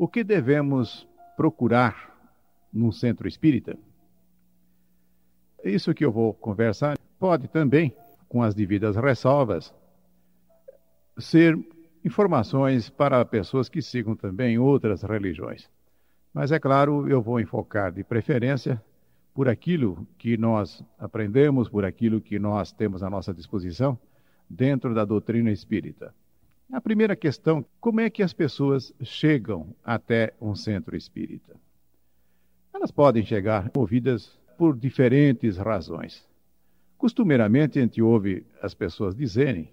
O que devemos procurar num centro espírita? Isso que eu vou conversar pode também, com as devidas ressalvas, ser informações para pessoas que sigam também outras religiões. Mas é claro, eu vou enfocar de preferência por aquilo que nós aprendemos, por aquilo que nós temos à nossa disposição dentro da doutrina espírita. A primeira questão, como é que as pessoas chegam até um centro espírita? Elas podem chegar movidas por diferentes razões. Costumeiramente a gente ouve as pessoas dizerem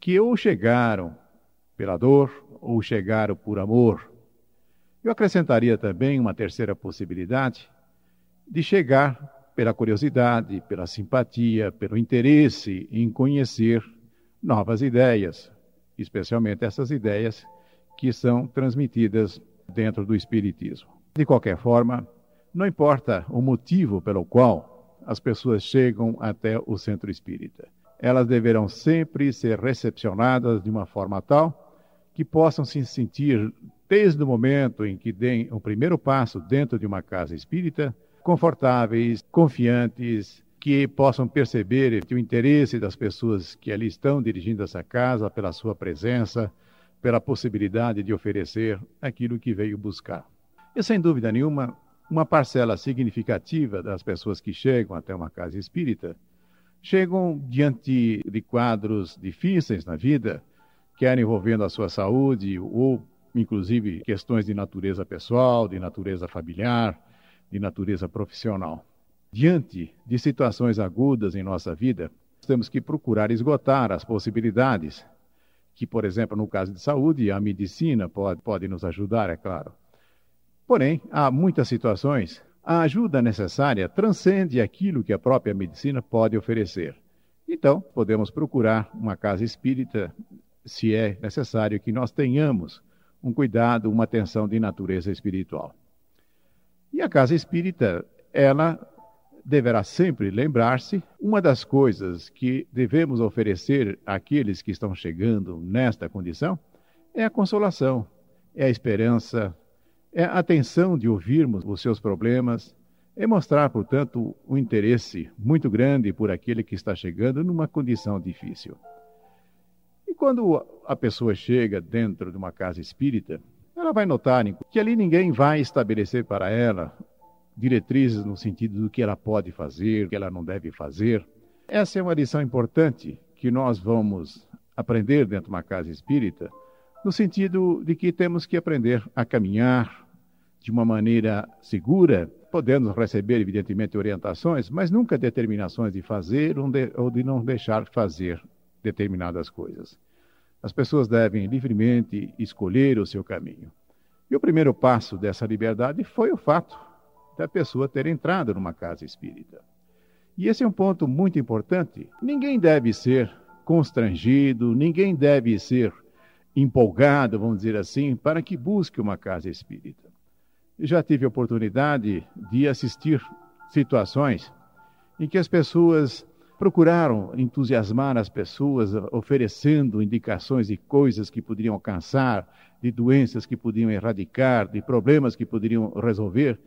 que ou chegaram pela dor ou chegaram por amor. Eu acrescentaria também uma terceira possibilidade de chegar pela curiosidade, pela simpatia, pelo interesse em conhecer novas ideias, especialmente essas ideias que são transmitidas dentro do Espiritismo. De qualquer forma, não importa o motivo pelo qual as pessoas chegam até o centro espírita, elas deverão sempre ser recepcionadas de uma forma tal que possam se sentir, desde o momento em que deem o primeiro passo dentro de uma casa espírita, confortáveis, confiantes, que possam perceber o interesse das pessoas que ali estão dirigindo essa casa pela sua presença, pela possibilidade de oferecer aquilo que veio buscar. E sem dúvida nenhuma, uma parcela significativa das pessoas que chegam até uma casa espírita chegam diante de quadros difíceis na vida, quer envolvendo a sua saúde ou inclusive questões de natureza pessoal, de natureza familiar, de natureza profissional diante de situações agudas em nossa vida, temos que procurar esgotar as possibilidades, que, por exemplo, no caso de saúde, a medicina pode, pode nos ajudar, é claro. Porém, há muitas situações, a ajuda necessária transcende aquilo que a própria medicina pode oferecer. Então, podemos procurar uma casa espírita, se é necessário que nós tenhamos um cuidado, uma atenção de natureza espiritual. E a casa espírita, ela deverá sempre lembrar-se: uma das coisas que devemos oferecer àqueles que estão chegando nesta condição é a consolação, é a esperança, é a atenção de ouvirmos os seus problemas, é mostrar, portanto, um interesse muito grande por aquele que está chegando numa condição difícil. E quando a pessoa chega dentro de uma casa espírita, ela vai notar que ali ninguém vai estabelecer para ela diretrizes no sentido do que ela pode fazer, o que ela não deve fazer. Essa é uma lição importante que nós vamos aprender dentro de uma casa espírita, no sentido de que temos que aprender a caminhar de uma maneira segura, podendo receber, evidentemente, orientações, mas nunca determinações de fazer ou de não deixar fazer determinadas coisas. As pessoas devem livremente escolher o seu caminho. E o primeiro passo dessa liberdade foi o fato da pessoa ter entrado numa casa espírita. E esse é um ponto muito importante. Ninguém deve ser constrangido, ninguém deve ser empolgado, vamos dizer assim, para que busque uma casa espírita. Eu já tive a oportunidade de assistir situações em que as pessoas procuraram entusiasmar as pessoas, oferecendo indicações de coisas que poderiam alcançar, de doenças que podiam erradicar, de problemas que poderiam resolver.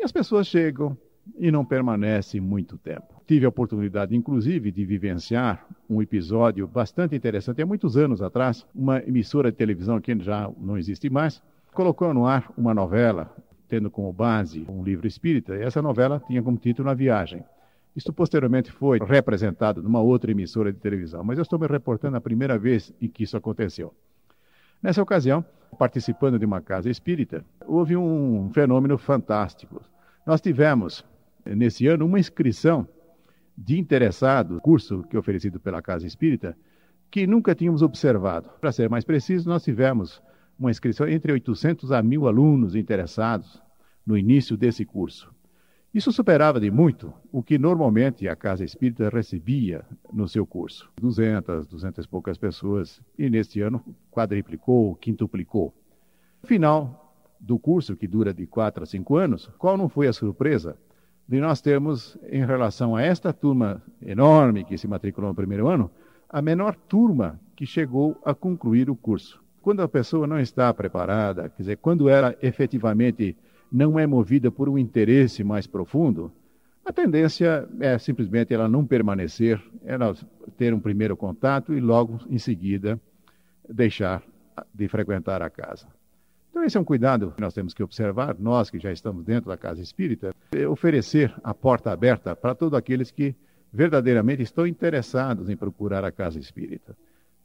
E as pessoas chegam e não permanecem muito tempo. Tive a oportunidade, inclusive, de vivenciar um episódio bastante interessante. Há muitos anos atrás, uma emissora de televisão que já não existe mais colocou no ar uma novela, tendo como base um livro espírita, e essa novela tinha como título A Viagem. Isto posteriormente foi representado numa outra emissora de televisão, mas eu estou me reportando a primeira vez em que isso aconteceu. Nessa ocasião, participando de uma casa espírita, houve um fenômeno fantástico. Nós tivemos, nesse ano, uma inscrição de interessados, curso que é oferecido pela Casa Espírita, que nunca tínhamos observado. Para ser mais preciso, nós tivemos uma inscrição entre 800 a 1.000 alunos interessados no início desse curso. Isso superava de muito o que normalmente a Casa Espírita recebia no seu curso. 200, 200 e poucas pessoas, e neste ano quadriplicou, quintuplicou. Final do curso, que dura de 4 a 5 anos, qual não foi a surpresa de nós termos, em relação a esta turma enorme que se matriculou no primeiro ano, a menor turma que chegou a concluir o curso. Quando a pessoa não está preparada, quer dizer, quando ela efetivamente não é movida por um interesse mais profundo, a tendência é simplesmente ela não permanecer, ela ter um primeiro contato e logo em seguida deixar de frequentar a casa. Então, esse é um cuidado que nós temos que observar, nós que já estamos dentro da casa espírita, é oferecer a porta aberta para todos aqueles que verdadeiramente estão interessados em procurar a casa espírita.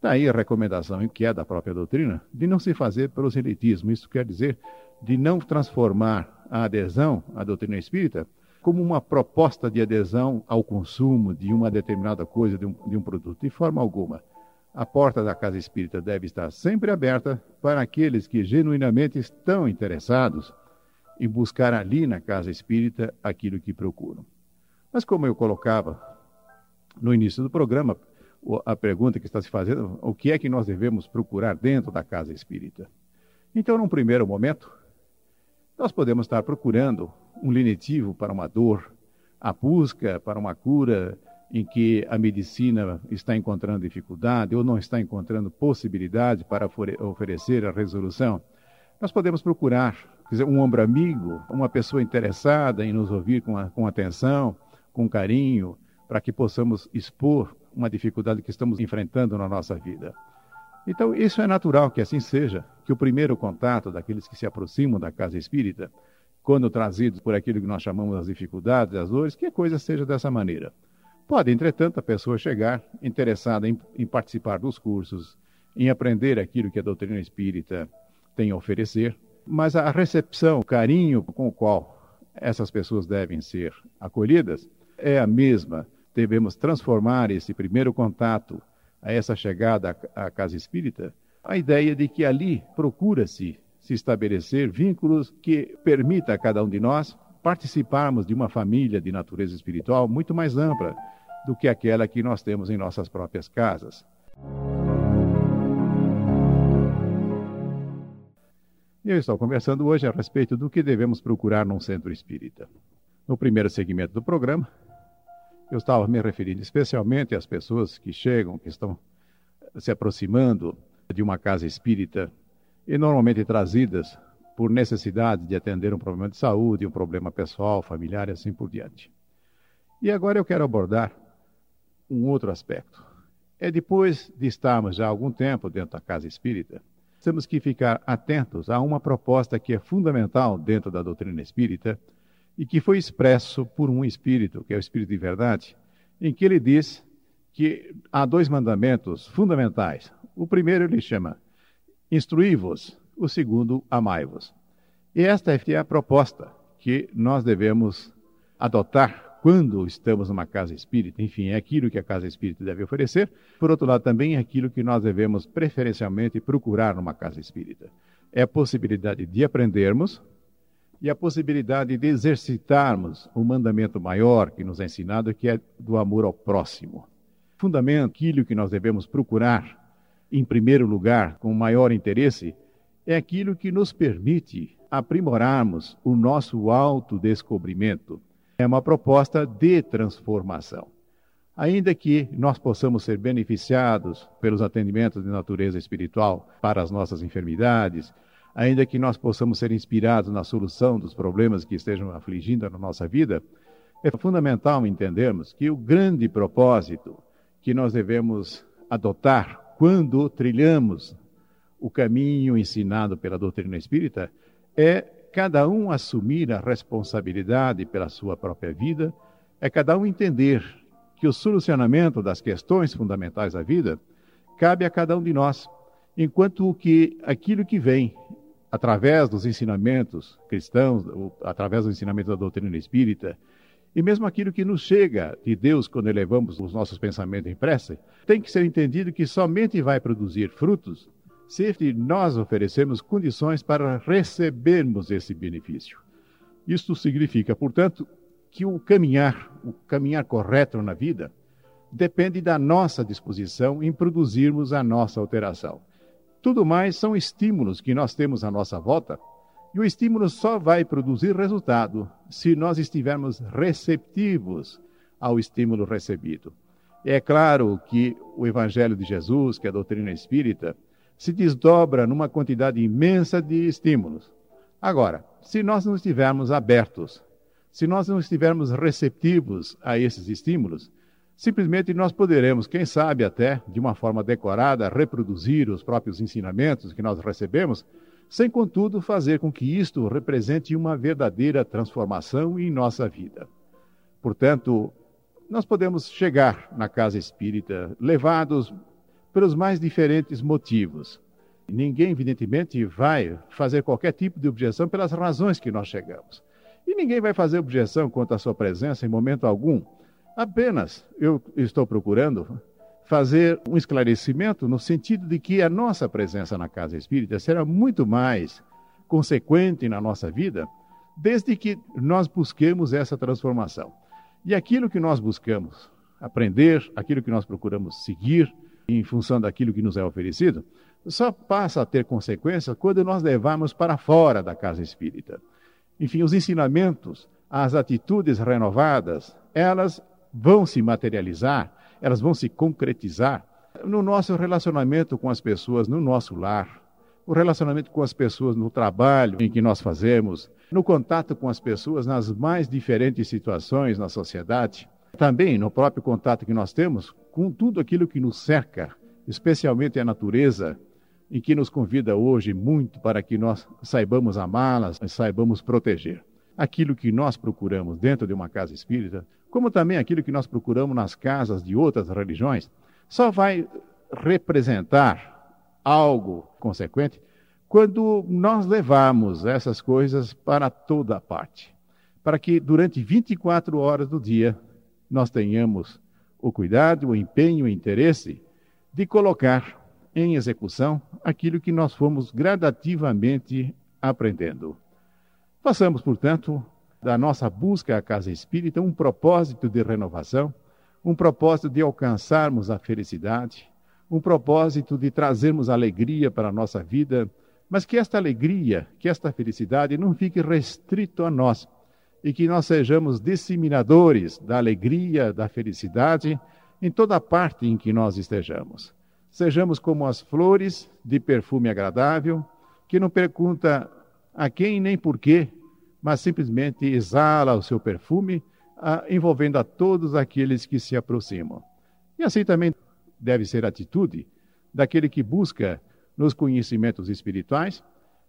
Daí a recomendação, que é da própria doutrina, de não se fazer proselitismo. Isso quer dizer de não transformar a adesão à doutrina espírita como uma proposta de adesão ao consumo de uma determinada coisa, de um, de um produto, de forma alguma. A porta da casa espírita deve estar sempre aberta para aqueles que genuinamente estão interessados em buscar ali na casa espírita aquilo que procuram. Mas, como eu colocava no início do programa, a pergunta que está se fazendo, o que é que nós devemos procurar dentro da casa espírita? Então, num primeiro momento, nós podemos estar procurando um lenitivo para uma dor, a busca para uma cura em que a medicina está encontrando dificuldade ou não está encontrando possibilidade para oferecer a resolução, nós podemos procurar dizer, um ombro amigo, uma pessoa interessada em nos ouvir com, a, com atenção, com carinho, para que possamos expor uma dificuldade que estamos enfrentando na nossa vida. Então, isso é natural que assim seja, que o primeiro contato daqueles que se aproximam da casa espírita, quando trazidos por aquilo que nós chamamos as dificuldades, as dores, que a coisa seja dessa maneira. Pode, entretanto, a pessoa chegar interessada em, em participar dos cursos, em aprender aquilo que a doutrina espírita tem a oferecer, mas a recepção, o carinho com o qual essas pessoas devem ser acolhidas é a mesma. Devemos transformar esse primeiro contato, a essa chegada à casa espírita, a ideia de que ali procura-se se estabelecer vínculos que permita a cada um de nós participarmos de uma família de natureza espiritual muito mais ampla do que aquela que nós temos em nossas próprias casas. Eu estou conversando hoje a respeito do que devemos procurar num centro espírita. No primeiro segmento do programa, eu estava me referindo especialmente às pessoas que chegam, que estão se aproximando de uma casa espírita e normalmente trazidas por necessidade de atender um problema de saúde, um problema pessoal, familiar e assim por diante. E agora eu quero abordar um outro aspecto. É depois de estarmos já há algum tempo dentro da casa espírita, temos que ficar atentos a uma proposta que é fundamental dentro da doutrina espírita e que foi expresso por um espírito, que é o espírito de verdade, em que ele diz que há dois mandamentos fundamentais. O primeiro ele chama instruí-vos, o segundo amai-vos. E esta é a proposta que nós devemos adotar quando estamos numa casa espírita, enfim, é aquilo que a casa espírita deve oferecer. Por outro lado, também é aquilo que nós devemos preferencialmente procurar numa casa espírita. É a possibilidade de aprendermos e a possibilidade de exercitarmos o um mandamento maior que nos é ensinado, que é do amor ao próximo. Fundamento, aquilo que nós devemos procurar em primeiro lugar, com maior interesse, é aquilo que nos permite aprimorarmos o nosso autodescobrimento é uma proposta de transformação. Ainda que nós possamos ser beneficiados pelos atendimentos de natureza espiritual para as nossas enfermidades, ainda que nós possamos ser inspirados na solução dos problemas que estejam afligindo a nossa vida, é fundamental entendermos que o grande propósito que nós devemos adotar quando trilhamos o caminho ensinado pela doutrina espírita é cada um assumir a responsabilidade pela sua própria vida, é cada um entender que o solucionamento das questões fundamentais da vida cabe a cada um de nós, enquanto que aquilo que vem através dos ensinamentos cristãos, através do ensinamento da doutrina espírita, e mesmo aquilo que nos chega de Deus quando elevamos os nossos pensamentos em prece, tem que ser entendido que somente vai produzir frutos se nós oferecemos condições para recebermos esse benefício. Isto significa, portanto, que o caminhar, o caminhar correto na vida, depende da nossa disposição em produzirmos a nossa alteração. Tudo mais são estímulos que nós temos à nossa volta, e o estímulo só vai produzir resultado se nós estivermos receptivos ao estímulo recebido. É claro que o Evangelho de Jesus, que é a doutrina espírita, se desdobra numa quantidade imensa de estímulos. Agora, se nós não estivermos abertos, se nós não estivermos receptivos a esses estímulos, simplesmente nós poderemos, quem sabe até de uma forma decorada, reproduzir os próprios ensinamentos que nós recebemos, sem contudo fazer com que isto represente uma verdadeira transformação em nossa vida. Portanto, nós podemos chegar na casa espírita levados pelos mais diferentes motivos. Ninguém, evidentemente, vai fazer qualquer tipo de objeção pelas razões que nós chegamos. E ninguém vai fazer objeção quanto à sua presença em momento algum. Apenas eu estou procurando fazer um esclarecimento no sentido de que a nossa presença na casa espírita será muito mais consequente na nossa vida desde que nós busquemos essa transformação. E aquilo que nós buscamos aprender, aquilo que nós procuramos seguir, em função daquilo que nos é oferecido, só passa a ter consequência quando nós levarmos para fora da casa espírita. Enfim, os ensinamentos, as atitudes renovadas, elas vão se materializar, elas vão se concretizar no nosso relacionamento com as pessoas, no nosso lar, o relacionamento com as pessoas no trabalho em que nós fazemos, no contato com as pessoas nas mais diferentes situações na sociedade, também no próprio contato que nós temos com tudo aquilo que nos cerca, especialmente a natureza, em que nos convida hoje muito para que nós saibamos amá-las, saibamos proteger. Aquilo que nós procuramos dentro de uma casa espírita, como também aquilo que nós procuramos nas casas de outras religiões, só vai representar algo consequente quando nós levamos essas coisas para toda parte, para que durante 24 horas do dia nós tenhamos o cuidado, o empenho, o interesse de colocar em execução aquilo que nós fomos gradativamente aprendendo. Façamos, portanto, da nossa busca à casa espírita um propósito de renovação, um propósito de alcançarmos a felicidade, um propósito de trazermos alegria para a nossa vida, mas que esta alegria, que esta felicidade não fique restrito a nós, e que nós sejamos disseminadores da alegria, da felicidade em toda parte em que nós estejamos. Sejamos como as flores de perfume agradável, que não pergunta a quem nem por quê, mas simplesmente exala o seu perfume, envolvendo a todos aqueles que se aproximam. E assim também deve ser a atitude daquele que busca nos conhecimentos espirituais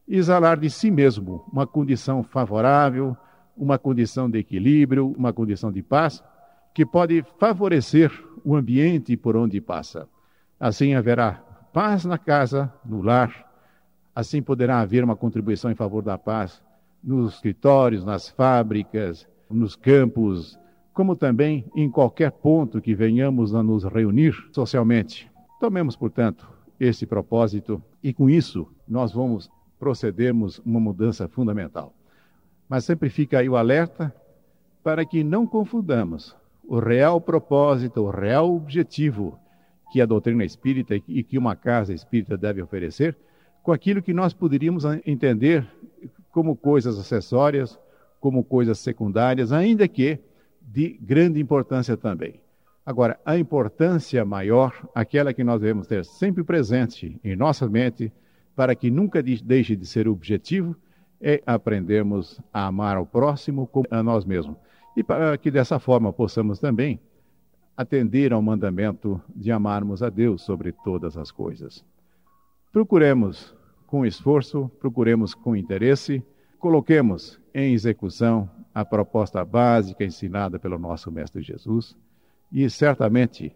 exalar de si mesmo uma condição favorável, uma condição de equilíbrio, uma condição de paz, que pode favorecer o ambiente por onde passa. Assim haverá paz na casa, no lar, assim poderá haver uma contribuição em favor da paz nos escritórios, nas fábricas, nos campos, como também em qualquer ponto que venhamos a nos reunir socialmente. Tomemos, portanto, esse propósito e com isso nós vamos procedermos uma mudança fundamental. Mas sempre fica aí o alerta para que não confundamos o real propósito, o real objetivo que a doutrina espírita e que uma casa espírita deve oferecer com aquilo que nós poderíamos entender como coisas acessórias, como coisas secundárias, ainda que de grande importância também. Agora, a importância maior, aquela que nós devemos ter sempre presente em nossa mente, para que nunca deixe de ser objetivo, é aprendermos a amar ao próximo como a nós mesmos. E para que dessa forma possamos também atender ao mandamento de amarmos a Deus sobre todas as coisas. Procuremos com esforço, procuremos com interesse, coloquemos em execução a proposta básica ensinada pelo nosso Mestre Jesus e certamente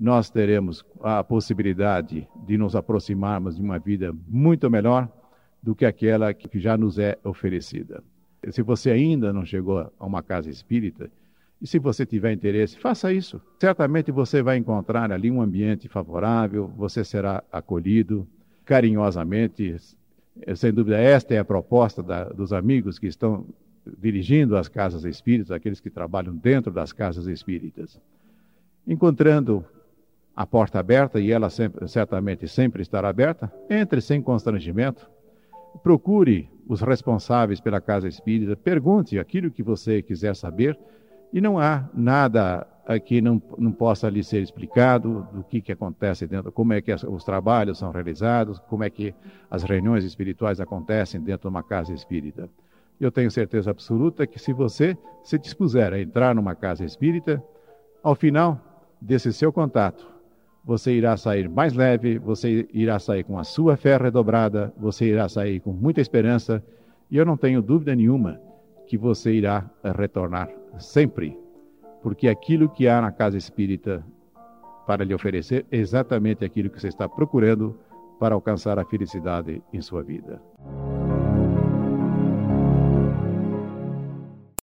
nós teremos a possibilidade de nos aproximarmos de uma vida muito melhor do que aquela que já nos é oferecida. Se você ainda não chegou a uma casa espírita, e se você tiver interesse, faça isso. Certamente você vai encontrar ali um ambiente favorável, você será acolhido carinhosamente. Sem dúvida, esta é a proposta da, dos amigos que estão dirigindo as casas espíritas, aqueles que trabalham dentro das casas espíritas. Encontrando a porta aberta, e ela sempre, certamente sempre estará aberta, entre sem constrangimento, procure os responsáveis pela casa espírita, pergunte aquilo que você quiser saber, e não há nada aqui não, não possa lhe ser explicado do que, que acontece dentro, como é que as, os trabalhos são realizados, como é que as reuniões espirituais acontecem dentro de uma casa espírita. Eu tenho certeza absoluta que se você se dispuser a entrar numa casa espírita, ao final desse seu contato, você irá sair mais leve, você irá sair com a sua fé redobrada, você irá sair com muita esperança, e eu não tenho dúvida nenhuma que você irá retornar sempre, porque aquilo que há na casa espírita para lhe oferecer é exatamente aquilo que você está procurando para alcançar a felicidade em sua vida.